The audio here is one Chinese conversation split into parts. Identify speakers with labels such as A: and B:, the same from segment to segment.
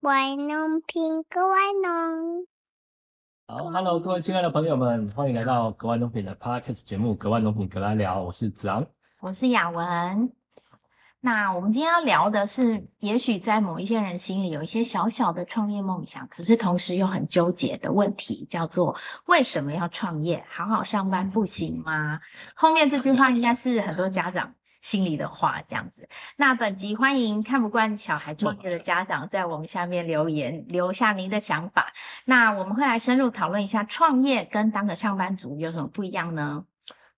A: 外农品格外农。
B: 好，Hello，各位亲爱的朋友们，欢迎来到格外农品的 Podcast 节目《格外农品格来聊》，我是子昂，
C: 我是雅文。那我们今天要聊的是，也许在某一些人心里有一些小小的创业梦想，可是同时又很纠结的问题，叫做为什么要创业？好好上班不行吗？后面这句话应该是很多家长心里的话，这样子。那本集欢迎看不惯小孩创业的家长在我们下面留言，留下您的想法。那我们会来深入讨论一下，创业跟当个上班族有什么不一样呢？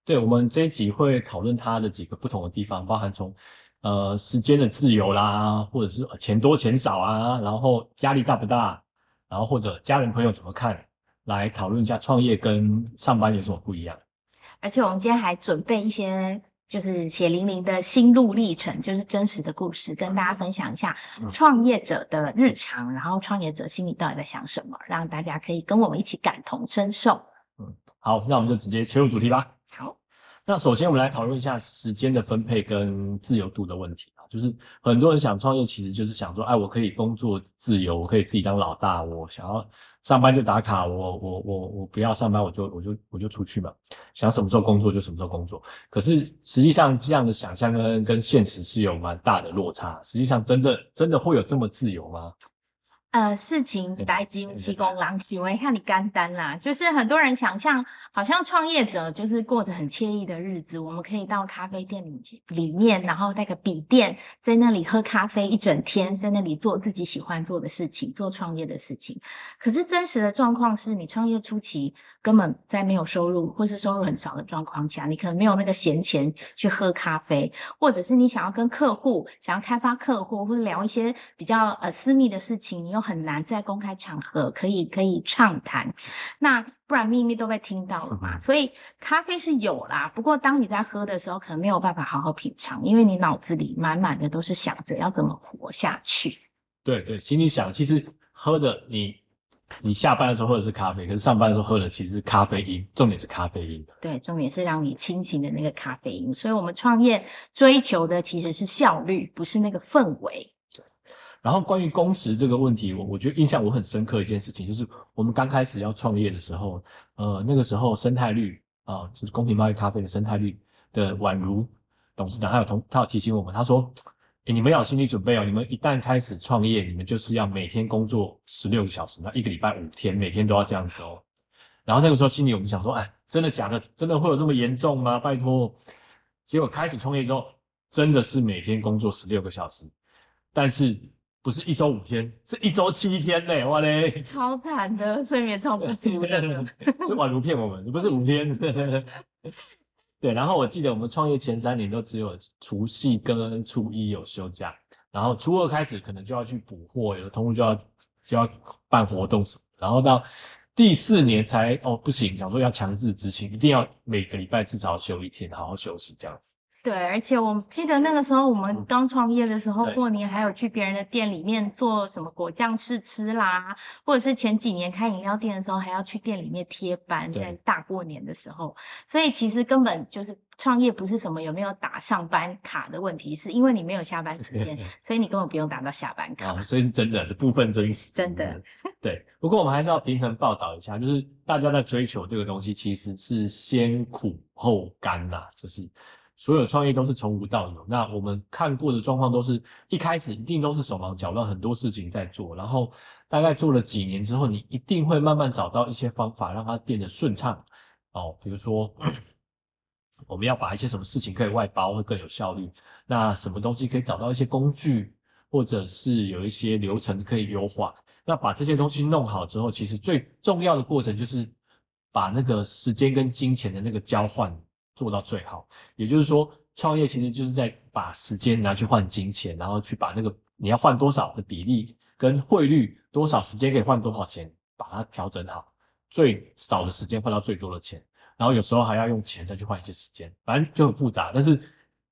B: 对，我们这一集会讨论它的几个不同的地方，包含从。呃，时间的自由啦，或者是钱多钱少啊，然后压力大不大，然后或者家人朋友怎么看，来讨论一下创业跟上班有什么不一样。
C: 而且我们今天还准备一些，就是血淋淋的心路历程，就是真实的故事，跟大家分享一下创业者的日常，然后创业者心里到底在想什么，让大家可以跟我们一起感同身受。
B: 嗯，好，那我们就直接切入主题吧。
C: 好。
B: 那首先，我们来讨论一下时间的分配跟自由度的问题啊。就是很多人想创业，其实就是想说，哎，我可以工作自由，我可以自己当老大，我想要上班就打卡，我我我我不要上班，我就我就我就出去嘛，想什么时候工作就什么时候工作。可是实际上，这样的想象跟跟现实是有蛮大的落差。实际上，真的真的会有这么自由吗？
C: 呃，事情来金七公狼行为，看你干单啦。就是很多人想象，好像创业者就是过着很惬意的日子。我们可以到咖啡店里里面，然后带个笔电，在那里喝咖啡一整天，在那里做自己喜欢做的事情，做创业的事情。可是真实的状况是你创业初期根本在没有收入，或是收入很少的状况下，你可能没有那个闲钱去喝咖啡，或者是你想要跟客户想要开发客户，或者聊一些比较呃私密的事情，你又很难在公开场合可以可以畅谈，那不然秘密都被听到了嘛。所以咖啡是有啦，不过当你在喝的时候，可能没有办法好好品尝，因为你脑子里满满的都是想着要怎么活下去。
B: 对对，心里想，其实喝的你你下班的时候喝的是咖啡，可是上班的时候喝的其实是咖啡因，重点是咖啡因。
C: 对，重点是让你清醒的那个咖啡因。所以我们创业追求的其实是效率，不是那个氛围。
B: 然后关于工时这个问题，我我觉得印象我很深刻一件事情，就是我们刚开始要创业的时候，呃，那个时候生态率啊，就是公平贸易咖啡的生态率的宛如董事长，他有同他有提醒我们，他说，你们要有心理准备哦，你们一旦开始创业，你们就是要每天工作十六个小时，那一个礼拜五天，每天都要这样子哦。然后那个时候心里我们想说，哎，真的假的？真的会有这么严重吗？拜托。结果开始创业之后，真的是每天工作十六个小时，但是。不是一周五天，是一周七天呢！哇嘞，
C: 超惨的，睡眠超不足的，
B: 就宛如骗我们，不是五天。对，然后我记得我们创业前三年都只有除夕跟初一有休假，然后初二开始可能就要去补货，有的同事就要就要办活动什么，然后到第四年才哦不行，想说要强制执行，一定要每个礼拜至少休一天，好好休息这样子。
C: 对，而且我记得那个时候我们刚创业的时候，过年还有去别人的店里面做什么果酱试吃啦，或者是前几年开饮料店的时候，还要去店里面贴班，在大过年的时候。所以其实根本就是创业不是什么有没有打上班卡的问题，是因为你没有下班时间，所以你根本不用打到下班卡。
B: 所以是真的，这部分真实，
C: 真的。
B: 对，不过我们还是要平衡报道一下，就是大家在追求这个东西，其实是先苦后甘啦，就是。所有创业都是从无到有，那我们看过的状况都是一开始一定都是手忙脚乱，很多事情在做，然后大概做了几年之后，你一定会慢慢找到一些方法让它变得顺畅哦。比如说，我们要把一些什么事情可以外包会更有效率，那什么东西可以找到一些工具，或者是有一些流程可以优化。那把这些东西弄好之后，其实最重要的过程就是把那个时间跟金钱的那个交换。做到最好，也就是说，创业其实就是在把时间拿去换金钱，然后去把那个你要换多少的比例跟汇率，多少时间可以换多少钱，把它调整好，最少的时间换到最多的钱，然后有时候还要用钱再去换一些时间，反正就很复杂。但是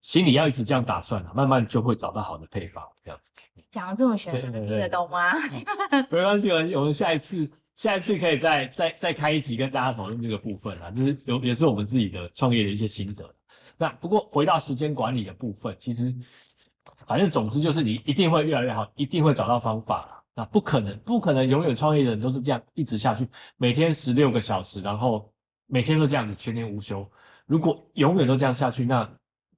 B: 心里要一直这样打算啊，慢慢就会找到好的配方，这样子。
C: 讲的这么玄，听得懂吗？
B: 没关系，我们我们下一次。下一次可以再再再开一集跟大家讨论这个部分啊，就是有也是我们自己的创业的一些心得。那不过回到时间管理的部分，其实反正总之就是你一定会越来越好，一定会找到方法那不可能，不可能永远创业的人都是这样一直下去，每天十六个小时，然后每天都这样子全年无休。如果永远都这样下去，那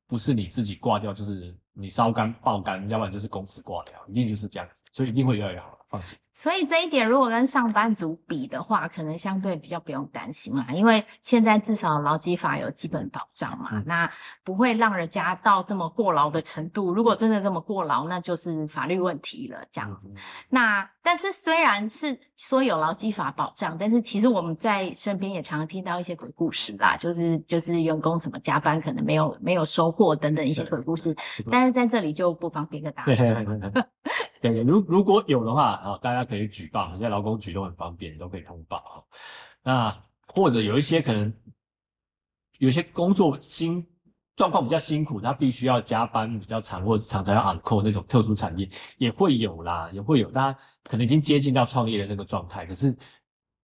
B: 不是你自己挂掉，就是你烧干爆干，要不然就是公司挂掉，一定就是这样子，所以一定会越来越好，放心。
C: 所以这一点，如果跟上班族比的话，可能相对比较不用担心啦，因为现在至少劳基法有基本保障嘛，
B: 嗯
C: 那不会让人家到这么过劳的程度。如果真的这么过劳，那就是法律问题了，这样子。
B: 嗯
C: 那但是虽然是说有劳基法保障，但是其实我们在身边也常常听到一些鬼故事啦，就是就是员工什么加班可能没有没有收获等等一些鬼故事，
B: 是
C: 但是在这里就不方便跟大家
B: 对
C: 讲。
B: 对对对，如如果有的话，啊，大家可以举报，现在劳工局都很方便，都可以通报。那或者有一些可能，有些工作辛状况比较辛苦，他必须要加班比较长，或者常常要 on call 那种特殊产业也会有啦，也会有，大家可能已经接近到创业的那个状态，可是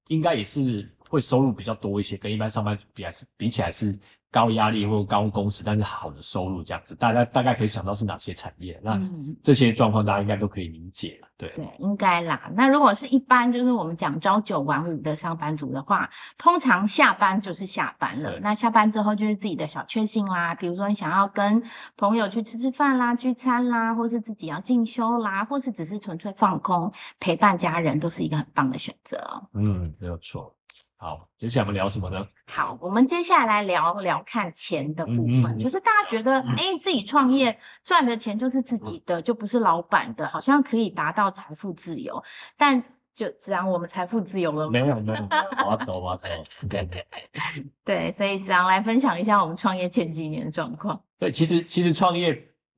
B: 应该也是会收入比较多一些，跟一般上班族比还是比起来是高压力或高工时，但是好的收入这样子，大家大概可以想到是哪些产业，那
C: 嗯
B: 这些状况大家应该都可以理解了，对。
C: 对，应该啦。那如果是一般就是我们讲朝九晚五的上班族的话，通常下班就是下班了。那下班之后就是自己的小确幸啦，比如说你想要跟朋友去吃吃饭啦、聚餐啦，或是自己要进修啦，或是只是纯粹放空陪伴家人，都是一个很棒的选择哦。
B: 嗯，没有错。好，接下来我们聊什么呢？
C: 好，我们接下来聊聊看钱的部分，
B: 嗯嗯嗯。
C: 就是大家觉得，哎、自己创业赚的钱就是自己的，就不是老板的，好像可以达到财富自由，但就子昂我们财富自由了吗
B: 没有没有，我要抖我要抖。对
C: 对，所以子昂来分享一下我们创业前几年的状况。
B: 对，其实其实创业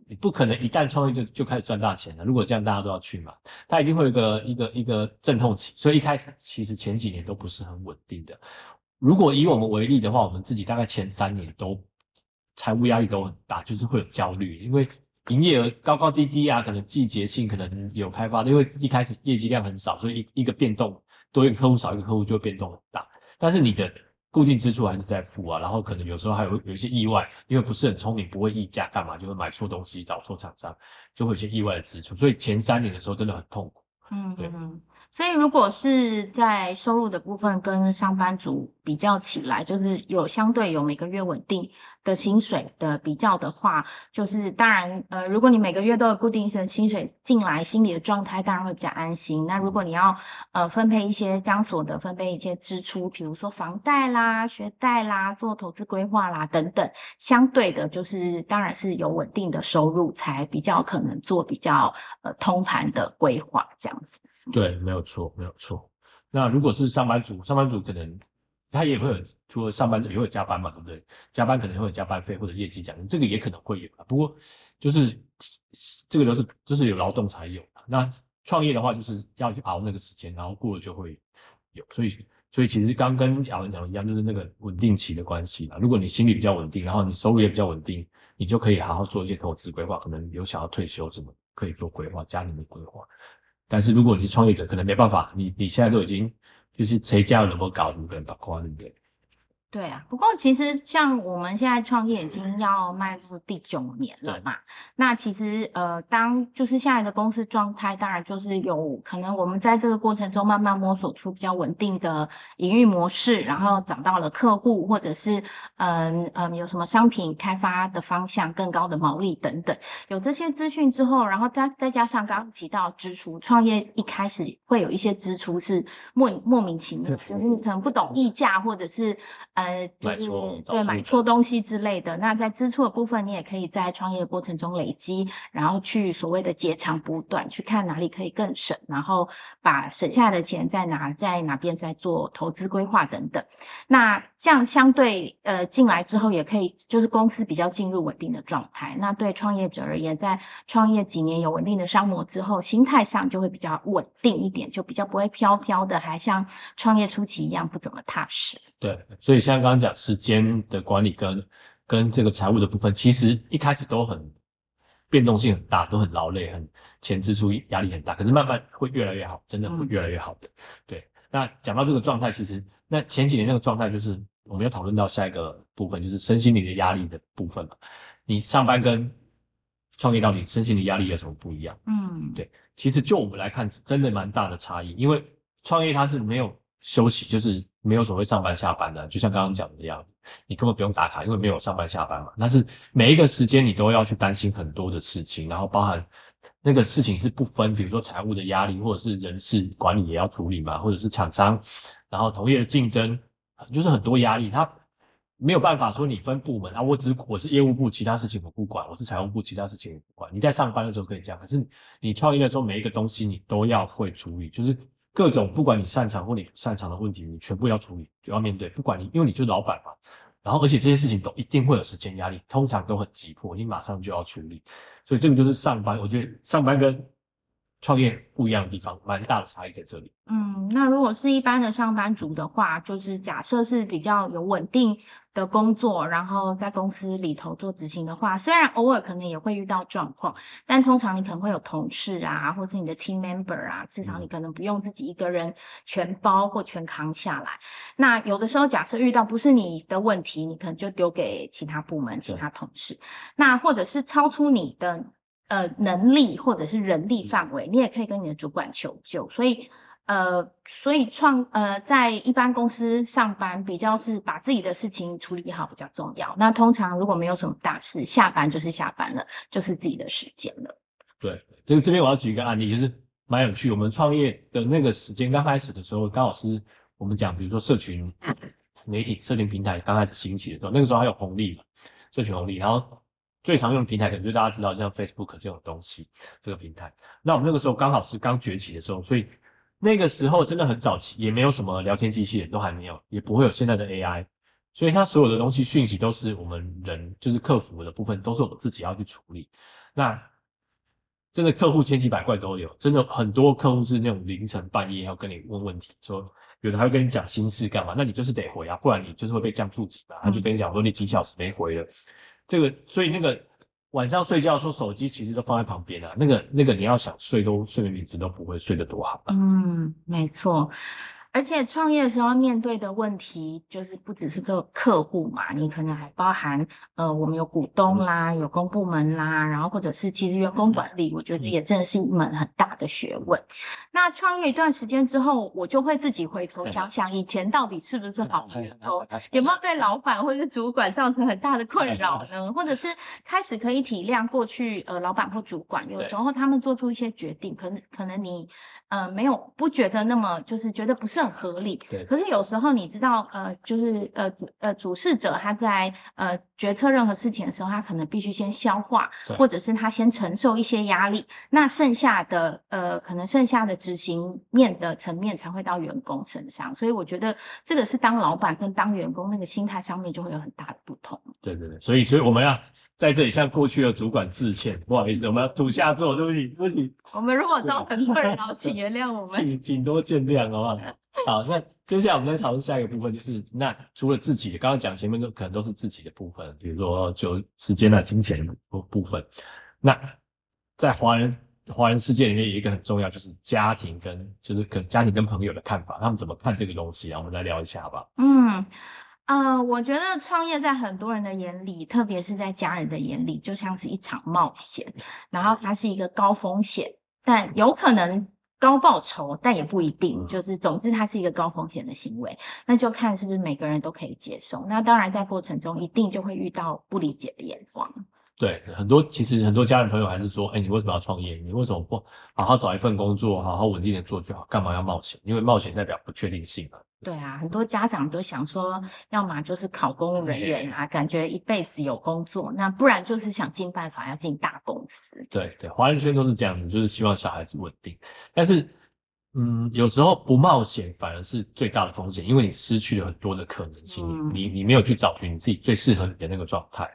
B: 你不可能一旦创业就就开始赚大钱了。如果这样大家都要去嘛，它一定会有一个一个一个阵痛期，所以一开始其实前几年都不是很稳定的。如果以我们为例的话，我们自己大概前三年都财务压力都很大，就是会有焦虑，因为营业额高高低低啊，可能季节性可能有开发，因为一开始业绩量很少，所以一一个变动多一个客户少一个客户就会变动很大。但是你的固定支出还是在付啊，然后可能有时候还有有一些意外，因为不是很聪明，不会议价干嘛，就会买错东西，找错厂商，就会有一些意外的支出。所以前三年的时候真的很痛苦。对
C: 嗯嗯，所以如果是在收入的部分跟上班族比较起来，就是有相对有每个月稳定的薪水的比较的话，就是当然呃，如果你每个月都有固定的薪水进来，心理的状态当然会比较安心。那如果你要呃分配一些将所得分配一些支出，比如说房贷啦、学贷啦、做投资规划啦等等，相对的就是当然是有稳定的收入，才比较可能做比较呃通盘的规划这样子。
B: 对，没有错，没有错。那如果是上班族，上班族可能他也会有，除了上班族也会有加班嘛，对不对？加班可能会有加班费或者业绩奖金，这个也可能会有。不过就是这个都是就是有劳动才有的。那创业的话，就是要去熬那个时间，然后过了就会有。所以所以其实刚跟亚文讲的一样，就是那个稳定期的关系啦。如果你心里比较稳定，然后你收入也比较稳定，你就可以好好做一些投资规划，可能有想要退休什么可以做规划，家庭的规划。但是如果你是创业者，可能没办法，你你现在都已经就是谁家有能够搞，你可能把夸对不对？
C: 对啊，不过其实像我们现在创业已经要迈入第九年了嘛，那其实呃，当就是现在的公司状态，当然就是有可能我们在这个过程中慢慢摸索出比较稳定的营运模式，然后找到了客户，或者是嗯嗯有什么商品开发的方向、更高的毛利等等，有这些资讯之后，然后再再加上刚刚提到支出，创业一开始会有一些支出是莫莫名其妙，就是你可能不懂溢价，或者是呃，就是
B: 买
C: 对买
B: 错
C: 东西之类的。那在支出的部分，你也可以在创业过程中累积，然后去所谓的截长补短，去看哪里可以更省，然后把省下的钱再拿在哪边再做投资规划等等。那这样相对呃进来之后，也可以就是公司比较进入稳定的状态。那对创业者而言，在创业几年有稳定的商模之后，心态上就会比较稳定一点，就比较不会飘飘的，还像创业初期一样不怎么踏实。
B: 对，所以像刚刚讲时间的管理跟跟这个财务的部分，其实一开始都很变动性很大，都很劳累，很前支出压力很大，可是慢慢会越来越好，真的会
C: 嗯
B: 越来越好的。对，那讲到这个状态，其实那前几年那个状态就是我们要讨论到下一个部分，就是身心灵的压力的部分嘛。你上班跟创业到底身心灵压力有什么不一样？
C: 嗯，
B: 对其实就我们来看，真的蛮大的差异。因为创业它是没有休息，就是没有所谓上班下班的，就像刚刚讲的一样，你根本不用打卡，因为没有上班下班嘛。但是每一个时间你都要去担心很多的事情，然后包含那个事情是不分，比如说财务的压力，或者是人事管理也要处理嘛，或者是厂商，然后同业的竞争，就是很多压力，他。没有办法说你分部门啊，我只我是业务部，其他事情我不管；我是财务部，其他事情我不管。你在上班的时候可以这样，可是你创业的时候，每一个东西你都要会处理，就是各种不管你擅长或你不擅长的问题，你全部要处理，就要面对。不管你，因为你就是老板嘛，然后而且这些事情都一定会有时间压力，通常都很急迫，你马上就要处理。所以这个就是上班，我觉得上班跟创业不一样的地方，蛮大的差异在这里。
C: 嗯，那如果是一般的上班族的话，就是假设是比较有稳定。的工作，然后在公司里头做执行的话，虽然偶尔可能也会遇到状况，但通常你可能会有同事啊，或是你的 team member 啊，至少你可能不用自己一个人全包或全扛下来。那有的时候，假设遇到不是你的问题，你可能就丢给其他部门、其他同事。那或者是超出你的呃能力或者是人力范围，你也可以跟你的主管求救。所以。呃，所以创呃，在一般公司上班比较是把自己的事情处理好比较重要。那通常如果没有什么大事，下班就是下班了，就是自己的时间了。
B: 对，这个这边我要举一个案例，就是蛮有趣。我们创业的那个时间刚开始的时候，刚好是我们讲，比如说社群媒体、社群平台刚开始兴起的时候，那个时候还有红利嘛，社群红利。然后最常用的平台可能就大家知道，像 Facebook 这种东西，这个平台。那我们那个时候刚好是刚崛起的时候，所以。那个时候真的很早期，也没有什么聊天机器人，都还没有，也不会有现在的 AI，所以它所有的东西讯息都是我们人，就是客服的部分，都是我们自己要去处理。那真的客户千奇百怪都有，真的很多客户是那种凌晨半夜要跟你问问题，说有的还会跟你讲心事干嘛，那你就是得回啊，不然你就是会被降负级嘛。他就跟你讲说你几小时没回了，这个所以那个。晚上睡觉说手机其实都放在旁边啊，那个那个你要想睡都睡眠品质都不会睡得多好。
C: 嗯，没错。而且创业的时候面对的问题，就是不只是个客户嘛，你可能还包含呃，我们有股东啦，有公部门啦，然后或者是其实员工管理，我觉得也真的是一门很大的学问。那创业一段时间之后，我就会自己回头想想，以前到底是不是好员工，有没有对老板或者是主管造成很大的困扰呢？或者是开始可以体谅过去呃，老板或主管有时候他们做出一些决定，可能可能你呃没有不觉得那么就是觉得不是很。合理，
B: 对。
C: 可是有时候你知道，呃，就是呃呃，主事者他在呃决策任何事情的时候，他可能必须先消化，或者是他先承受一些压力，那剩下的呃，可能剩下的执行面的层面才会到员工身上。所以我觉得这个是当老板跟当员工那个心态上面就会有很大的不同。
B: 对对对，所以所以我们要在这里向过去的主管致歉，不好意思，我们要土下座，对不起对不起。
C: 我们如果都很困扰，请原谅我们，
B: 请请多见谅，好不好？好，那接下来我们再讨论下一个部分，就是那除了自己的，刚刚讲前面都可能都是自己的部分，比如说就时间啊、金钱部部分。那在华人华人世界里面，有一个很重要，就是家庭跟就是可能家庭跟朋友的看法，他们怎么看这个东西啊？我们来聊一下好不好？
C: 嗯，呃，我觉得创业在很多人的眼里，特别是在家人的眼里，就像是一场冒险，然后它是一个高风险，但有可能。高报酬，但也不一定，就是总之它是一个高风险的行为，那就看是不是每个人都可以接受。那当然在过程中一定就会遇到不理解的眼光。
B: 对，很多其实很多家人朋友还是说，哎，你为什么要创业？你为什么不好好找一份工作，好好稳定的做就好？干嘛要冒险？因为冒险代表不确定性嘛。
C: 对啊，很多家长都想说，要么就是考公务人员啊，感觉一辈子有工作；那不然就是想尽办法要进大公司。
B: 对对，华人圈都是这样子，就是希望小孩子稳定。但是，嗯，有时候不冒险反而是最大的风险，因为你失去了很多的可能性，你你没有去找寻你自己最适合你的那个状态，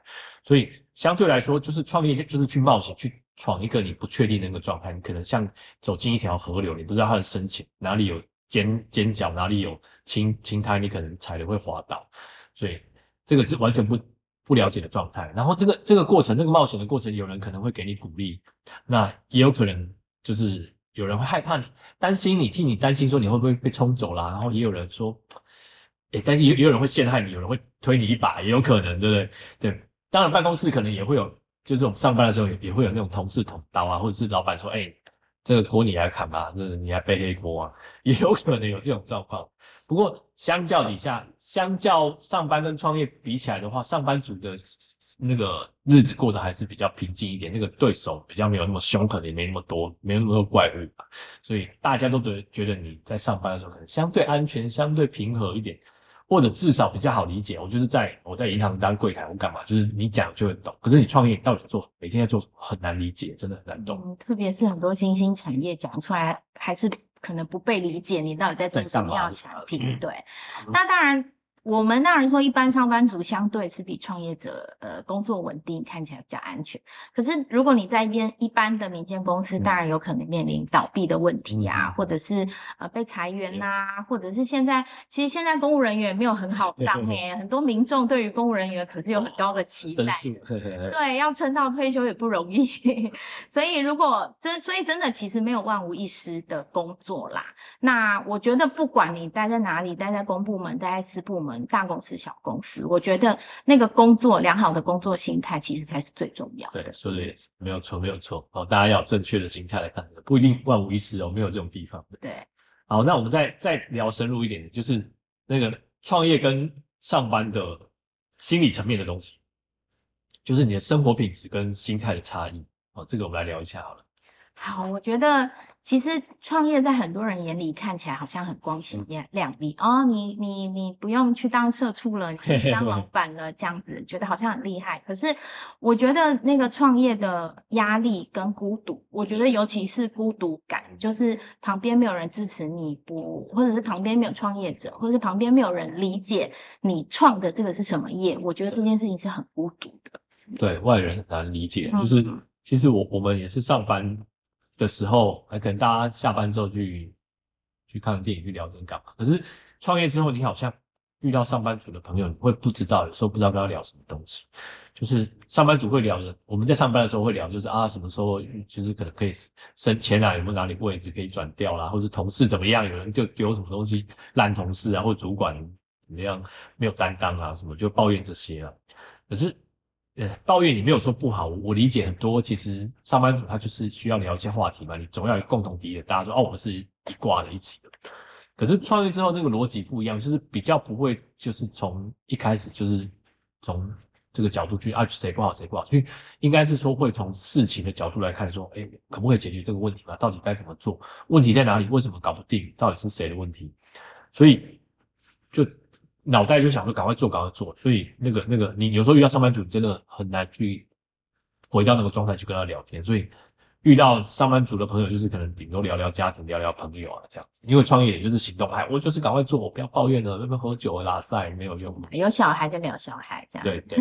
B: 所以相对来说，就是创业就是去冒险，去闯一个你不确定的那个状态。你可能像走进一条河流，你不知道它的深浅，哪里有。尖尖角哪里有青青苔，你可能踩了会滑倒，所以这个是完全不不了解的状态。然后这个这个过程，这个冒险的过程，有人可能会给你鼓励，那也有可能就是有人会害怕你，担心你，替你担心说你会不会被冲走啦。然后也有人说，哎，但是也也有人会陷害你，有人会推你一把，也有可能，对不对？对，当然办公室可能也会有，就是我们上班的时候也也会有那种同事捅刀啊，或者是老板说，哎。这个锅你来砍吧，这你还背黑锅啊，也有可能有这种状况。不过相较底下，相较上班跟创业比起来的话，上班族的那个日子过得还是比较平静一点，那个对手比较没有那么凶狠，也没那么多，没那么多怪物，所以大家都觉觉得你在上班的时候可能相对安全、相对平和一点。或者至少比较好理解，我就是在我在银行当柜台，我干嘛？就是你讲就会懂。可是你创业到底做每天在做什么，很难理解，真的很难懂。
C: 嗯，特别是很多新兴产业讲出来，还是可能不被理解。你到底在做什么样的产品？对，那当然。我们当然说，一般上班族相对是比创业者，呃，工作稳定，看起来比较安全。可是，如果你在一边一般的民间公司，当然有可能面临倒闭的问题啊，或者是呃被裁员呐，或者是现在其实现在公务人员没有很好 当哎，很多民众对于公务人员可是有很高的期待，对，要撑到退休也不容易。所以，如果真，所以真的其实没有万无一失的工作啦。那我觉得，不管你待在哪里，待在公部门，待在私部门。大公司、小公司，我觉得那个工作良好的工作心态，其实才是最重要
B: 的。对，说的也是没有错，没有错。哦，大家要正确的心态来看，不一定万无一失哦，没有这种地方。
C: 对，
B: 好，那我们再再聊深入一点，就是那个创业跟上班的心理层面的东西，就是你的生活品质跟心态的差异。哦，这个我们来聊一下好了。
C: 好，我觉得。其实创业在很多人眼里看起来好像很光鲜亮丽哦，你你你不用去当社畜了，你去当老 板了，这样子觉得好像很厉害。可是我觉得那个创业的压力跟孤独，我觉得尤其是孤独感，就是旁边没有人支持你，不或者是旁边没有创业者，或者是旁边没有人理解你创的这个是什么业，我觉得这件事情是很孤独的。
B: 对外人很难理解，就是其实我我们也是上班。的时候，还可能大家下班之后去去看电影、去聊天干嘛？可是创业之后，你好像遇到上班族的朋友，你会不知道，有时候不知道跟他聊什么东西。就是上班族会聊的，我们在上班的时候会聊，就是啊，什么时候就是可能可以升迁啊，有没有哪里位置可以转掉啦，或者同事怎么样，有人就丢什么东西烂同事啊，或主管怎么样没有担当啊，什么就抱怨这些啊。可是。呃，抱怨你没有说不好，我理解很多。其实上班族他就是需要聊一些话题嘛，你总要有共同敌人。大家说哦，我们是一挂的一起的。可是创业之后那个逻辑不一样，就是比较不会，就是从一开始就是从这个角度去啊谁不好谁不好，所以应该是说会从事情的角度来看，说哎可不可以解决这个问题嘛？到底该怎么做？问题在哪里？为什么搞不定？到底是谁的问题？所以就。脑袋就想说赶快做，赶快做，所以那个那个，你有时候遇到上班族，真的很难去回到那个状态去跟他聊天。所以遇到上班族的朋友，就是可能顶多聊聊家庭，聊聊朋友啊这样子。因为创业也就是行动派，我就是赶快做，我不要抱怨了，那边喝酒拉塞没有用。
C: 有小孩就聊小孩这样。
B: 对对。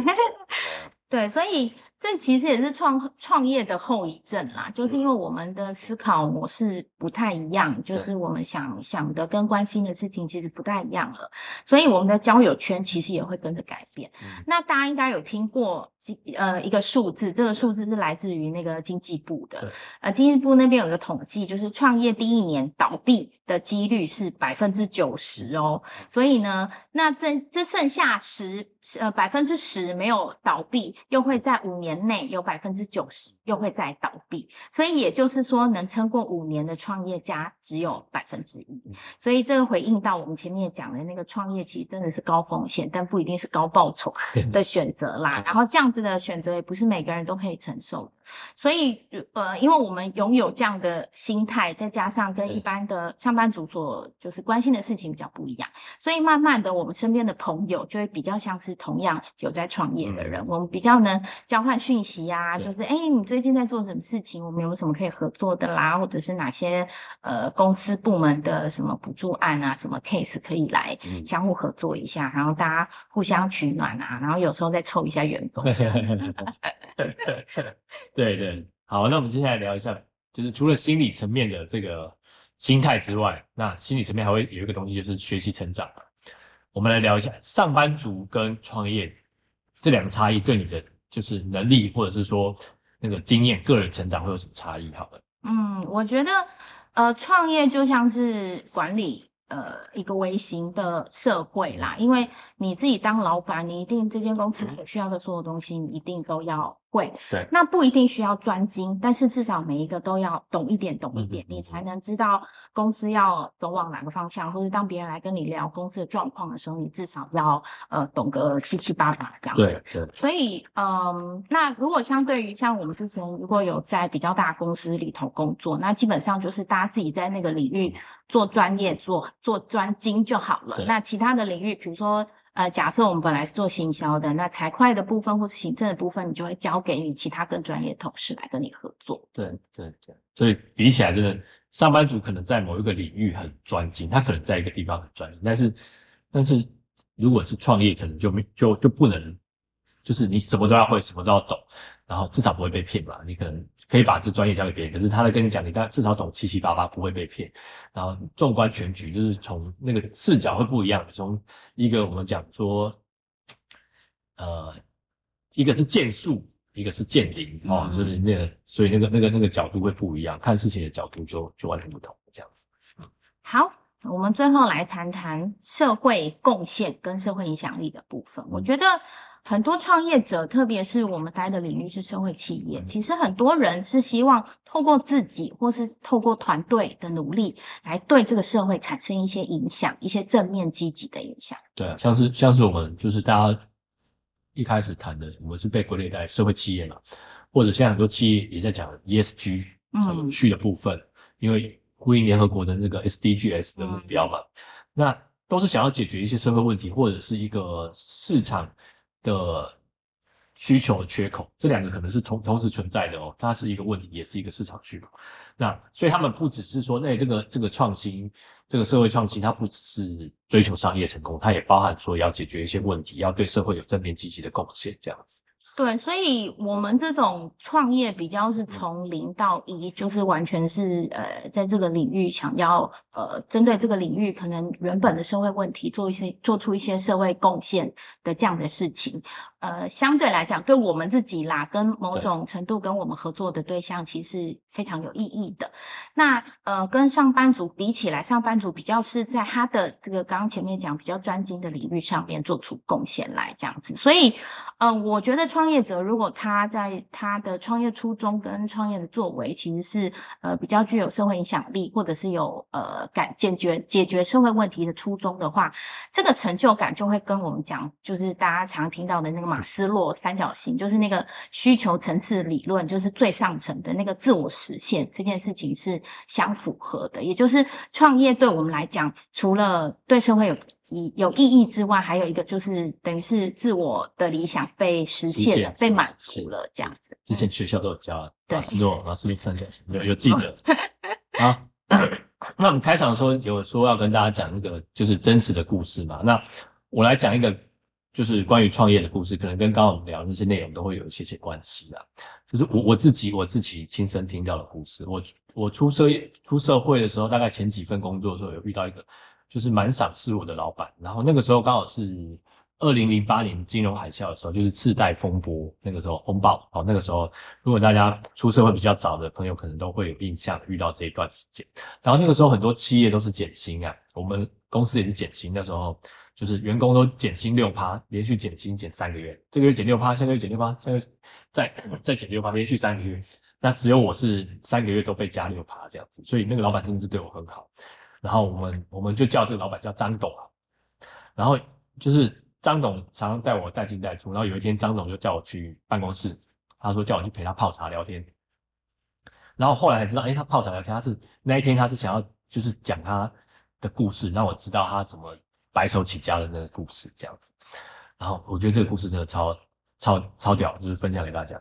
C: 对，所以这其实也是创创业的后遗症啦，就是因为我们的思考模式不太一样，就是我们想想的跟关心的事情其实不太一样了，所以我们的交友圈其实也会跟着改变。那大家应该有听过呃一个数字，这个数字是来自于那个经济部的，呃经济部那边有个统计，就是创业第一年倒闭的几率是百分之九十哦，所以呢，那这这剩下十。呃，百分之十没有倒闭，又会在五年内有百分之九十又会再倒闭，所以也就是说，能撑过五年的创业家只有百分之一。所以这个回应到我们前面讲的那个创业，其实真的是高风险，但不一定是高报酬的选择啦。然后这样子的选择也不是每个人都可以承受的。所以，呃，因为我们拥有这样的心态，再加上跟一般的上班族所就是关心的事情比较不一样，所以慢慢的，我们身边的朋友就会比较像是同样有在创业的人，我们比较能交换讯息啊，就是哎，你最近在做什么事情？我们有什么可以合作的啦？或者是哪些呃公司部门的什么补助案啊，什么 case 可以来相互合作一下，然后大家互相取暖啊，然后有时候再凑一下员工。
B: 对对，好，那我们接下来聊一下，就是除了心理层面的这个心态之外，那心理层面还会有一个东西，就是学习成长。我们来聊一下上班族跟创业这两个差异，对你的就是能力或者是说那个经验、个人成长会有什么差异？好了，
C: 嗯，我觉得呃，创业就像是管理呃一个微型的社会啦，因为你自己当老板，你一定这间公司所需要的所有东西，你一定都要。会。
B: 对，
C: 那不一定需要专精，但是至少每一个都要懂一点，懂一点，
B: 嗯嗯
C: 你才能知道公司要走往哪个方向，或者当别人来跟你聊公司的状况的时候，你至少要呃懂个七七八八这样子。
B: 对对，
C: 所以，嗯，那如果相对于像我们之前如果有在比较大公司里头工作，那基本上就是大家自己在那个领域做专业、做做专精就好了。那其他的领域，比如说，呃，假设我们本来是做行销的，那财会的部分或是行政的部分，你就会交给你其他更专业的同事来跟你合作。
B: 对对对，所以比起来，真的上班族可能在某一个领域很专精，他可能在一个地方很专精，但是但是如果是创业，可能就没就就不能，就是你什么都要会，什么都要懂，然后至少不会被骗嘛。你可能可以把这专业交给别人，可是他在跟你讲，你但至少懂七七八八，不会被骗。然后纵观全局，就是从那个视角会不一样，从一个我们讲说，呃，一个是剑术，一个是剑灵哦，
C: 嗯
B: 就是那个，所以那个那个那个角度会不一样，看事情的角度就就完全不同，这样子。
C: 好，我们最后来谈谈社会贡献跟社会影响力的部分。我
B: 嗯
C: 觉得很多创业者，特别是我们待的领域是社会企业，
B: 嗯。
C: 其实很多人是希望透过自己或是透过团队的努力，来对这个社会产生一些影响，一些正面积极的影响。
B: 对啊，像是像是我们就是大家一开始谈的，我们是被归类在社会企业嘛，或者现在很多企业也在讲 ESG
C: 嗯。
B: 很有趣的部分，因为呼应联合国的那个 SDGs 的目标嘛，那都是想要解决一些社会问题，或者是一个市场的需求的缺口，这两个可能是同同时存在的哦，它是一个问题，也是一个市场需求。那所以他们不只是说，那这个这个创新，这个社会创新，它不只是追求商业成功，它也包含说要解决一些问题，要对社会有正面积极的贡献，这样子。
C: 对，所以我们这种创业比较是从零到一，就是完全是呃，在这个领域想要呃，针对这个领域可能原本的社会问题做一些做出一些社会贡献的这样的事情。呃，相对来讲，对我们自己啦，跟某种程度跟我们合作的对象，其实是非常有意义的。那呃，跟上班族比起来，上班族比较是在他的这个刚刚前面讲比较专精的领域上面做出贡献来这样子。所以，呃，我觉得创业者如果他在他的创业初衷跟创业的作为，其实是呃比较具有社会影响力，或者是有呃感解决解决社会问题的初衷的话，这个成就感就会跟我们讲，就是大家常听到的那个马斯洛三角形，就是那个需求层次理论，就是最上层的那个自我实现这件事情是相符合的。也就是创业对我们来讲，除了对社会有意有意义之外，还有一个就是等于是自我的理想被实现了，被满足了，这样子。
B: 之前学校都有教马斯洛马斯洛三角形有有记得。好，那我们开场的时候有说要跟大家讲那个就是真实的故事嘛，那我来讲一个就是关于创业的故事，可能跟刚刚我们聊的那些内容都会有一些些关系啊。就是我我自己我自己亲身听到的故事。我我出社出社会的时候，大概前几份工作的时候，有遇到一个就是蛮赏识我的老板，然后那个时候刚好是二零零八年金融海啸的时候，就是次贷风波那个时候风暴哦，那个时候如果大家出社会比较早的朋友，可能都会有印象遇到这一段时间。然后那个时候很多企业都是减薪啊，我们公司也是减薪，那时候就是员工都减薪六趴，连续减薪减三个月，这个月减六趴，下个月减六趴，下个月再再减六趴，连续三个月。那只有我是三个月都被加六趴这样子，所以那个老板真的是对我很好。然后我们我们就叫这个老板叫张董啊，然后就是张董常常带我带进带出，然后有一天张董就叫我去办公室，他说叫我去陪他泡茶聊天。然后后来才知道，哎，他泡茶聊天，他是那一天他是想要就是讲他的故事，让我知道他怎么白手起家的那个故事这样子。然后我觉得这个故事真的超超超屌，就是分享给大家。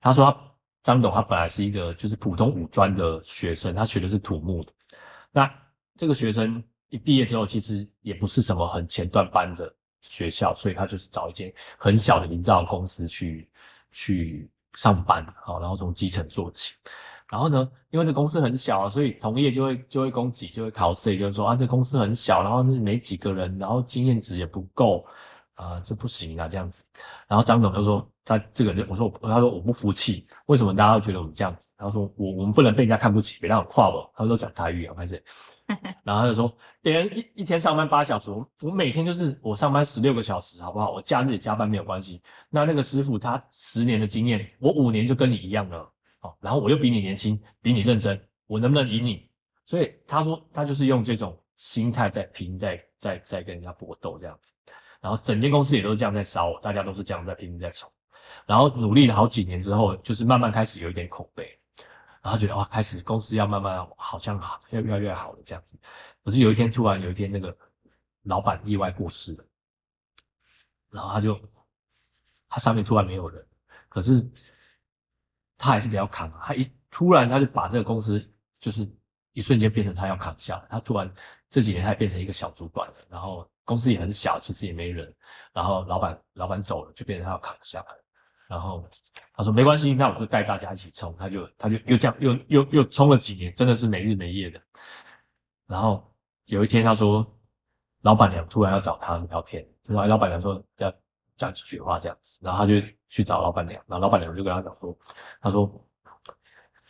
B: 他说他张董他本来是一个就是普通五专的学生，他学的是土木的。那这个学生一毕业之后，其实也不是什么很前段班的学校，所以他就是找一间很小的营造公司去去上班，好，然后从基层做起。然后呢，因为这公司很小啊，所以同业就会就会攻击，就会考试，就是说啊，这公司很小，然后是没几个人，然后经验值也不够，啊、这不行啊，这样子。然后张总就说他这个人，我说我他说我不服气，为什么大家都觉得我们这样子？他说我我们不能被人家看不起，别让我跨我。他说都讲台语啊，开始。然然后他就说，别人一一天上班八小时，我我每天就是我上班十六个小时，好不好？我假日也加班没有关系。那那个师傅他十年的经验，我五年就跟你一样了，哦，然后我又比你年轻，比你认真，我能不能赢你？所以他说他就是用这种心态在拼，在在在跟人家搏斗这样子。然后整间公司也都是这样在烧，大家都是这样在拼命在冲。然后努力了好几年之后，就是慢慢开始有一点口碑，然后觉得哇，开始公司要慢慢好像好，要越来越好了这样子。可是有一天突然有一天那个老板意外过世了，然后他就他上面突然没有人，可是他还是得要扛啊。他一突然他就把这个公司就是一瞬间变成他要扛下来。他突然这几年他变成一个小主管了，然后公司也很小，其实也没人。然后老板老板走了，就变成他要扛下来。然后他说没关系，那我就带大家一起冲。他就他就又这样又又又冲了。几年，真的是没日没夜的。然后有一天他说，老板娘突然要找他聊天，就说老板娘说要讲几句话这样子。然后他就去找老板娘，然后老板娘就跟他讲说，他说，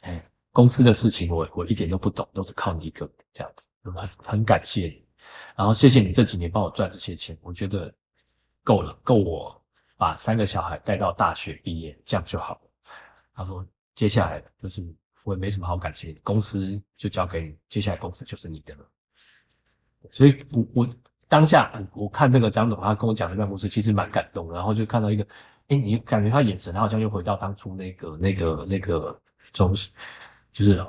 B: 哎，公司的事情我我一点都不懂，都是靠你一个这样子，很很感谢你，然后谢谢你这几年帮我赚这些钱，我觉得够了，够我。把三个小孩带到大学毕业，这样就好了。他说：“接下来就是我也没什么好感谢，公司就交给你，接下来公司就是你的了。”所以，我我当下我看那个张总，他跟我讲这段故事，其实蛮感动。然后就看到一个，哎，你感觉他眼神，他好像又回到当初那个那个那个中，就是。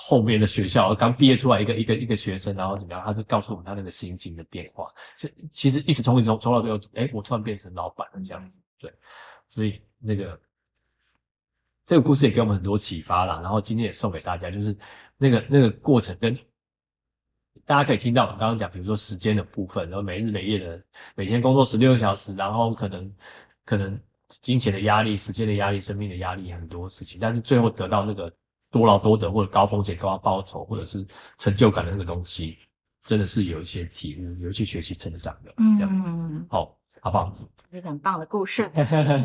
B: 后面的学校刚毕业出来一个一个一个学生，然后怎么样？他就告诉我们他那个心境的变化。就其实一直从一从从到最后，哎，我突然变成老板了这样子。对，所以那个这个故事也给我们很多启发啦。然后今天也送给大家，就是那个那个过程跟大家可以听到我们刚刚讲，比如说时间的部分，然后每日每夜的每天工作十六个小时，然后可能可能金钱的压力、时间的压力、生命的压力很多事情，但是最后得到那个。多劳多得或者高风险高报酬或者是成就感的那个东西，真的是有一些体悟，有一些学习成长的，这样子，好，好不好？
C: 这个很棒的故事，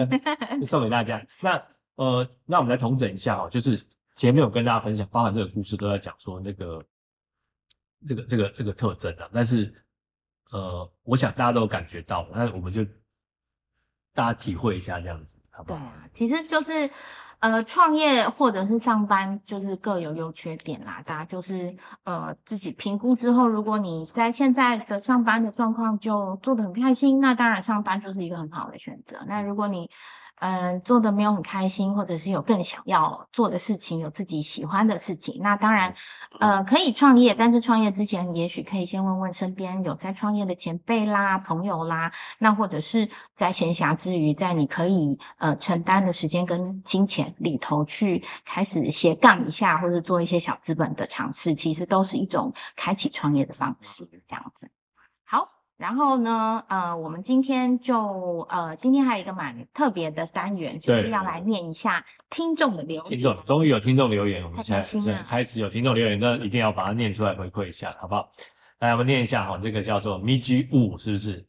B: 送给大家。那呃，那我们来统整一下哈，就是前面有跟大家分享，包含这个故事都在讲说那个这个这个这个特征啊，但是呃，我想大家都有感觉到，那我们就大家体会一下这样子，好不好？
C: 对，其实就是。呃，创业或者是上班，就是各有优缺点啦。大家就是呃自己评估之后，如果你在现在的上班的状况就做的很开心，那当然上班就是一个很好的选择。那如果你嗯，做的没有很开心，或者是有更想要做的事情，有自己喜欢的事情，那当然，呃，可以创业。但是创业之前，也许可以先问问身边有在创业的前辈啦、朋友啦，那或者是在闲暇之余，在你可以呃承担的时间跟金钱里头去开始斜杠一下，或者做一些小资本的尝试，其实都是一种开启创业的方式，这样子。然后呢，呃，我们今天就呃，今天还有一个蛮特别的单元，就是要来念一下听众的留言。
B: 听众终于有听众留言，我们现在开始有听众留言，那一定要把它念出来回馈一下，好不好？来，我们念一下哈，这个叫做 i G 五，是不是？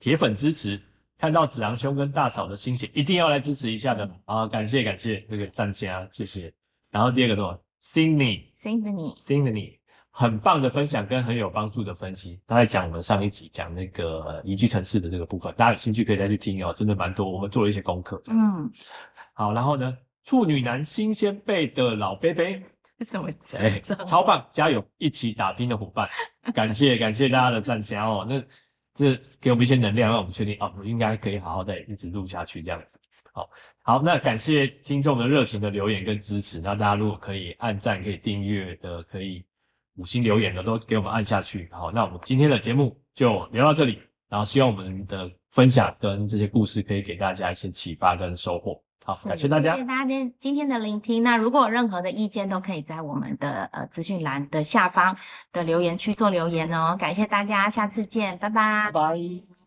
B: 铁粉支持，看到子昂兄跟大嫂的心血，一定要来支持一下的啊！感谢感谢这个赞加，谢谢。然后第二个什么
C: ？Cindy，Cindy，Cindy。
B: 很棒的分享跟很有帮助的分析，他在讲我们上一集讲那个宜居城市的这个部分，大家有兴趣可以再去听哦，真的蛮多，我们做了一些功课。嗯，好，然后呢，处女男新鲜辈的老贝贝，
C: 什么？
B: 哎，超棒，加油，一起打拼的伙伴，感谢感谢大家的赞赏哦，那这给我们一些能量，让我们确定哦，我应该可以好好的一直录下去这样子。好，好，那感谢听众的热情的留言跟支持，那大家如果可以按赞、可以订阅的，可以。五星留言的都给我们按下去，好，那我们今天的节目就聊到这里，然后希望我们的分享跟这些故事可以给大家一些启发跟收获，好，感谢大家，
C: 谢谢大家今今天的聆听。那如果有任何的意见，都可以在我们的呃资讯栏的下方的留言区做留言哦。感谢大家，下次见，拜拜，
B: 拜拜。